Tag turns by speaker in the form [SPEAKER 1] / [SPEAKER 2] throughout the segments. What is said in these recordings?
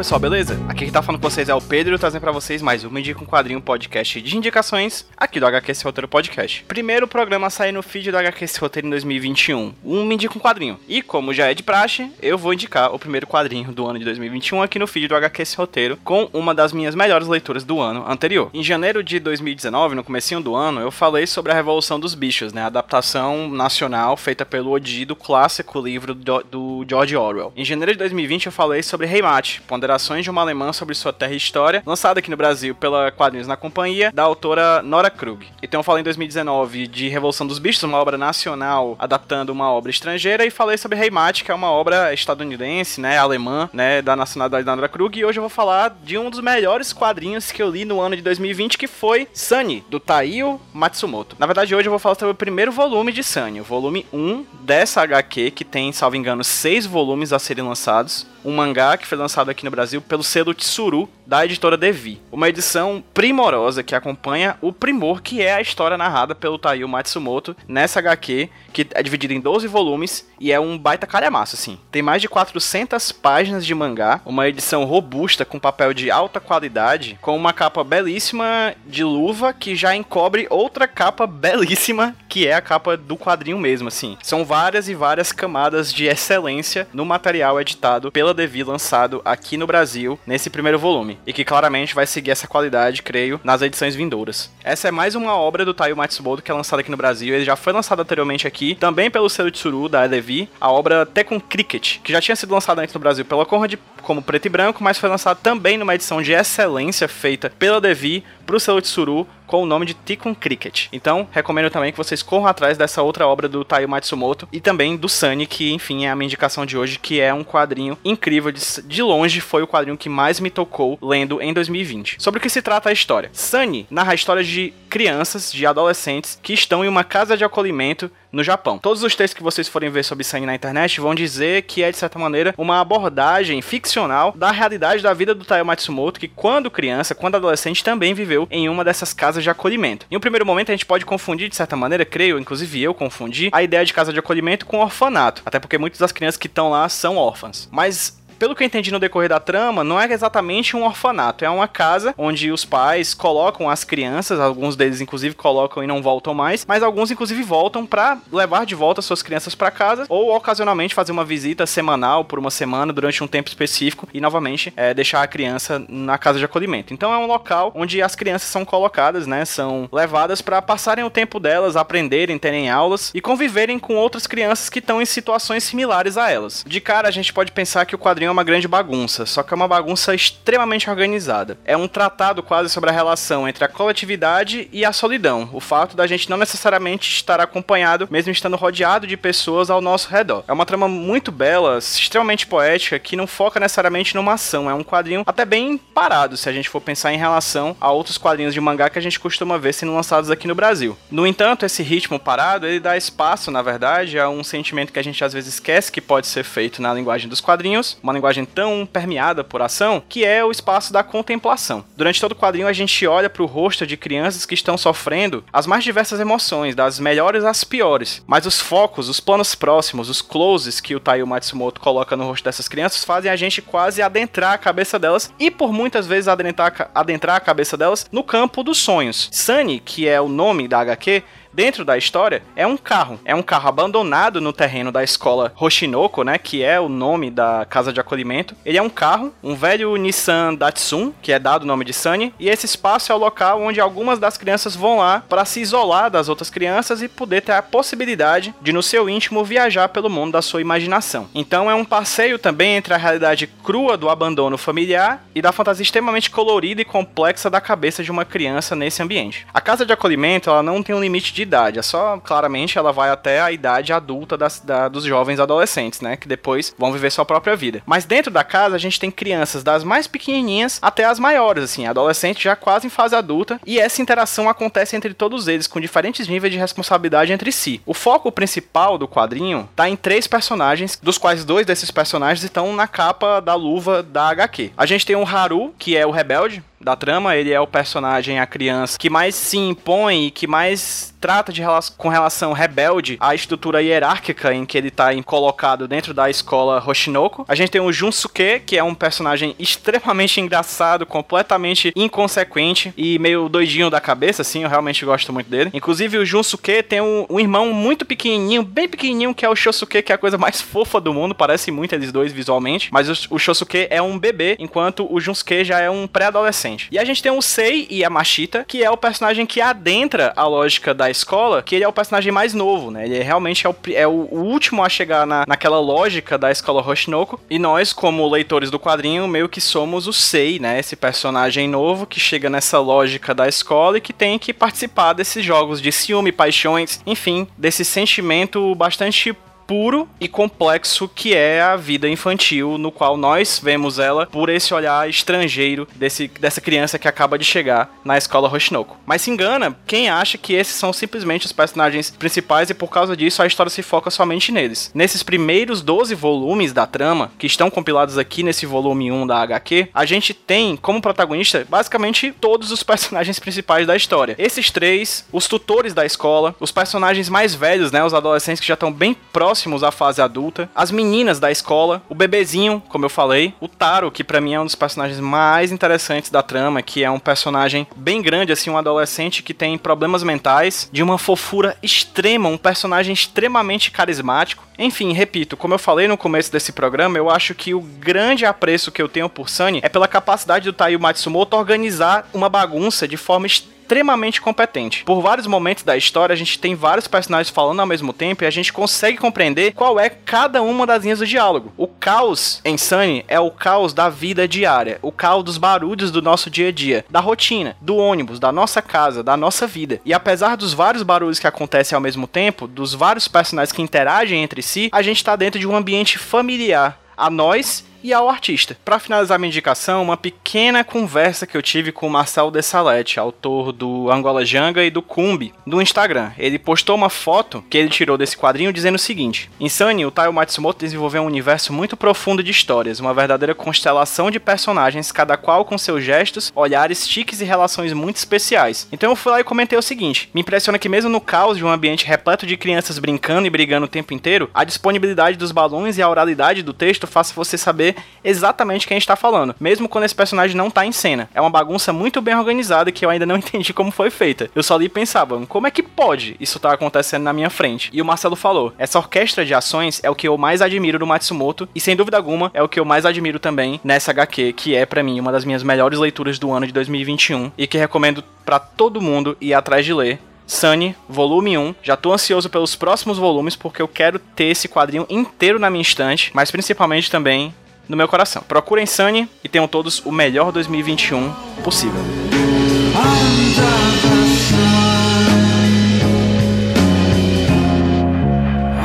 [SPEAKER 1] Pessoal, beleza? Aqui quem tá falando com vocês é o Pedro, trazendo pra vocês mais um Indica um Quadrinho podcast de indicações aqui do HQ Esse Roteiro Podcast. Primeiro programa a sair no feed do HQ Esse Roteiro em 2021, um Indica um Quadrinho. E como já é de praxe, eu vou indicar o primeiro quadrinho do ano de 2021 aqui no feed do HQ Esse Roteiro, com uma das minhas melhores leituras do ano anterior. Em janeiro de 2019, no comecinho do ano, eu falei sobre a Revolução dos Bichos, né? A adaptação nacional feita pelo Odi do clássico livro do, George Orwell. Em janeiro de 2020 eu falei sobre Heimat, Ponderações de uma Alemã sobre Sua Terra e História, lançada aqui no Brasil pela Quadrinhos na Companhia, da autora Nora Krug. Então eu falei em 2019 de Revolução dos Bichos, uma obra nacional adaptando uma obra estrangeira, e falei sobre Heimat, que é uma obra estadunidense, né, alemã, né, da nacionalidade da Nora Krug, e hoje eu vou falar de um dos melhores quadrinhos que eu li no ano de 2020, que foi Sunny, do Taiyo Matsumoto. Na verdade, hoje eu vou falar sobre o primeiro volume de Sunny, o volume 1 dessa HQ, que tem, salvo engano, seis volumes a serem lançados um mangá que foi lançado aqui no Brasil pelo selo Tsuru, da editora Devi. Uma edição primorosa que acompanha o primor que é a história narrada pelo Taiyo Matsumoto nessa HQ, que é dividida em 12 volumes e é um baita calhamaço, assim. Tem mais de 400 páginas de mangá, uma edição robusta com papel de alta qualidade, com uma capa belíssima de luva que já encobre outra capa belíssima, que é a capa do quadrinho mesmo, assim. São várias e várias camadas de excelência no material editado pela Devi lançado aqui no Brasil nesse primeiro volume e que claramente vai seguir essa qualidade, creio, nas edições vindouras. Essa é mais uma obra do Taiyo Matsumoto que é lançada aqui no Brasil. Ele já foi lançado anteriormente aqui, também pelo selo Tsuru da Devi, a obra Tekken Cricket, que já tinha sido lançada aqui no Brasil pela Conrad como preto e branco, mas foi lançado também numa edição de excelência feita pela Devi pro selo Tsuru com o nome de Tikkun Cricket. Então, recomendo também que vocês corram atrás dessa outra obra do Taiyo Matsumoto e também do Sunny, que enfim é a minha indicação de hoje, que é um quadrinho incrível, de, de longe foi o quadrinho que mais me tocou lendo em 2020. Sobre o que se trata a história? Sunny narra a história de crianças, de adolescentes que estão em uma casa de acolhimento no Japão. Todos os textos que vocês forem ver sobre Sunny na internet vão dizer que é, de certa maneira, uma abordagem ficcional da realidade da vida do Taiyo Matsumoto, que quando criança, quando adolescente, também viveu em uma dessas casas de acolhimento. Em um primeiro momento, a gente pode confundir, de certa maneira, creio, inclusive eu confundi, a ideia de casa de acolhimento com orfanato. Até porque muitas das crianças que estão lá são órfãs. Mas pelo que eu entendi no decorrer da trama, não é exatamente um orfanato, é uma casa onde os pais colocam as crianças, alguns deles inclusive colocam e não voltam mais, mas alguns inclusive voltam para levar de volta suas crianças para casa ou ocasionalmente fazer uma visita semanal por uma semana durante um tempo específico e novamente é, deixar a criança na casa de acolhimento. Então é um local onde as crianças são colocadas, né, são levadas para passarem o tempo delas, aprenderem, terem aulas e conviverem com outras crianças que estão em situações similares a elas. De cara a gente pode pensar que o quadrinho é uma grande bagunça, só que é uma bagunça extremamente organizada. É um tratado quase sobre a relação entre a coletividade e a solidão, o fato da gente não necessariamente estar acompanhado, mesmo estando rodeado de pessoas ao nosso redor. É uma trama muito bela, extremamente poética, que não foca necessariamente numa ação, é um quadrinho até bem parado, se a gente for pensar em relação a outros quadrinhos de mangá que a gente costuma ver sendo lançados aqui no Brasil. No entanto, esse ritmo parado, ele dá espaço, na verdade, a um sentimento que a gente às vezes esquece que pode ser feito na linguagem dos quadrinhos, uma linguagem tão permeada por ação, que é o espaço da contemplação. Durante todo o quadrinho a gente olha para o rosto de crianças que estão sofrendo as mais diversas emoções, das melhores às piores. Mas os focos, os planos próximos, os closes que o Taiyo Matsumoto coloca no rosto dessas crianças fazem a gente quase adentrar a cabeça delas e por muitas vezes adentrar, adentrar a cabeça delas no campo dos sonhos. Sunny, que é o nome da HQ, dentro da história é um carro. É um carro abandonado no terreno da escola Hoshinoko, né? Que é o nome da casa de acolhimento. Ele é um carro, um velho Nissan Datsun, que é dado o nome de Sunny. E esse espaço é o local onde algumas das crianças vão lá para se isolar das outras crianças e poder ter a possibilidade de, no seu íntimo, viajar pelo mundo da sua imaginação. Então é um passeio também entre a realidade crua do abandono familiar e da fantasia extremamente colorida e complexa da cabeça de uma criança nesse ambiente. A casa de acolhimento ela não tem um limite de de idade. É só, claramente, ela vai até a idade adulta das, da, dos jovens adolescentes, né? Que depois vão viver sua própria vida. Mas dentro da casa a gente tem crianças das mais pequenininhas até as maiores, assim, adolescentes já quase em fase adulta. E essa interação acontece entre todos eles, com diferentes níveis de responsabilidade entre si. O foco principal do quadrinho tá em três personagens, dos quais dois desses personagens estão na capa da luva da HQ. A gente tem o Haru, que é o rebelde, da trama, ele é o personagem, a criança, que mais se impõe e que mais trata de relação, com relação rebelde à estrutura hierárquica em que ele está colocado dentro da escola Hoshinoko. A gente tem o Junsuke, que é um personagem extremamente engraçado, completamente inconsequente e meio doidinho da cabeça, assim, eu realmente gosto muito dele. Inclusive o Junsuke tem um, um irmão muito pequenininho, bem pequenininho, que é o Shosuke, que é a coisa mais fofa do mundo, parece muito eles dois visualmente, mas o, o Shosuke é um bebê, enquanto o Junsuke já é um pré-adolescente adolescente. E a gente tem o Sei e a Machita, que é o personagem que adentra a lógica da escola, que ele é o personagem mais novo, né? Ele realmente é o, é o último a chegar na, naquela lógica da escola Hoshinoko. E nós, como leitores do quadrinho, meio que somos o Sei, né? Esse personagem novo que chega nessa lógica da escola e que tem que participar desses jogos de ciúme, paixões, enfim, desse sentimento bastante puro e complexo que é a vida infantil, no qual nós vemos ela por esse olhar estrangeiro desse, dessa criança que acaba de chegar na escola Roshinoko. Mas se engana quem acha que esses são simplesmente os personagens principais e por causa disso a história se foca somente neles. Nesses primeiros 12 volumes da trama, que estão compilados aqui nesse volume 1 da HQ, a gente tem como protagonista basicamente todos os personagens principais da história. Esses três, os tutores da escola, os personagens mais velhos, né, os adolescentes que já estão bem próximos próximos à fase adulta, as meninas da escola, o bebezinho, como eu falei, o Taro, que para mim é um dos personagens mais interessantes da trama, que é um personagem bem grande, assim, um adolescente que tem problemas mentais, de uma fofura extrema, um personagem extremamente carismático. Enfim, repito, como eu falei no começo desse programa, eu acho que o grande apreço que eu tenho por Sunny é pela capacidade do Taiyo Matsumoto organizar uma bagunça de forma extremamente competente. Por vários momentos da história, a gente tem vários personagens falando ao mesmo tempo e a gente consegue compreender qual é cada uma das linhas do diálogo. O caos em Sunny é o caos da vida diária, o caos dos barulhos do nosso dia a dia, da rotina, do ônibus, da nossa casa, da nossa vida. E apesar dos vários barulhos que acontecem ao mesmo tempo, dos vários personagens que interagem entre si, a gente está dentro de um ambiente familiar a nós e ao artista. Para finalizar minha indicação, uma pequena conversa que eu tive com o Marcel Dessalete, autor do Angola Janga e do Kumbi, do Instagram. Ele postou uma foto que ele tirou desse quadrinho dizendo o seguinte: Insane, o Taiyo Matsumoto desenvolveu um universo muito profundo de histórias, uma verdadeira constelação de personagens, cada qual com seus gestos, olhares, tiques e relações muito especiais. Então eu fui lá e comentei o seguinte: me impressiona que mesmo no caos de um ambiente repleto de crianças brincando e brigando o tempo inteiro, a disponibilidade dos balões e a oralidade do texto faça você saber exatamente quem está falando, mesmo quando esse personagem não está em cena. É uma bagunça muito bem organizada que eu ainda não entendi como foi feita. Eu só li e pensava, como é que pode isso tá acontecendo na minha frente? E o Marcelo falou: essa orquestra de ações é o que eu mais admiro do Matsumoto e sem dúvida alguma é o que eu mais admiro também nessa HQ, que é para mim uma das minhas melhores leituras do ano de 2021 e que recomendo para todo mundo ir atrás de ler Sunny, volume 1. Já tô ansioso pelos próximos volumes porque eu quero ter esse quadrinho inteiro na minha estante, mas principalmente também no meu coração. Procurem Sunny e tenham todos o melhor 2021 possível.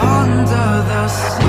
[SPEAKER 1] Under the sun.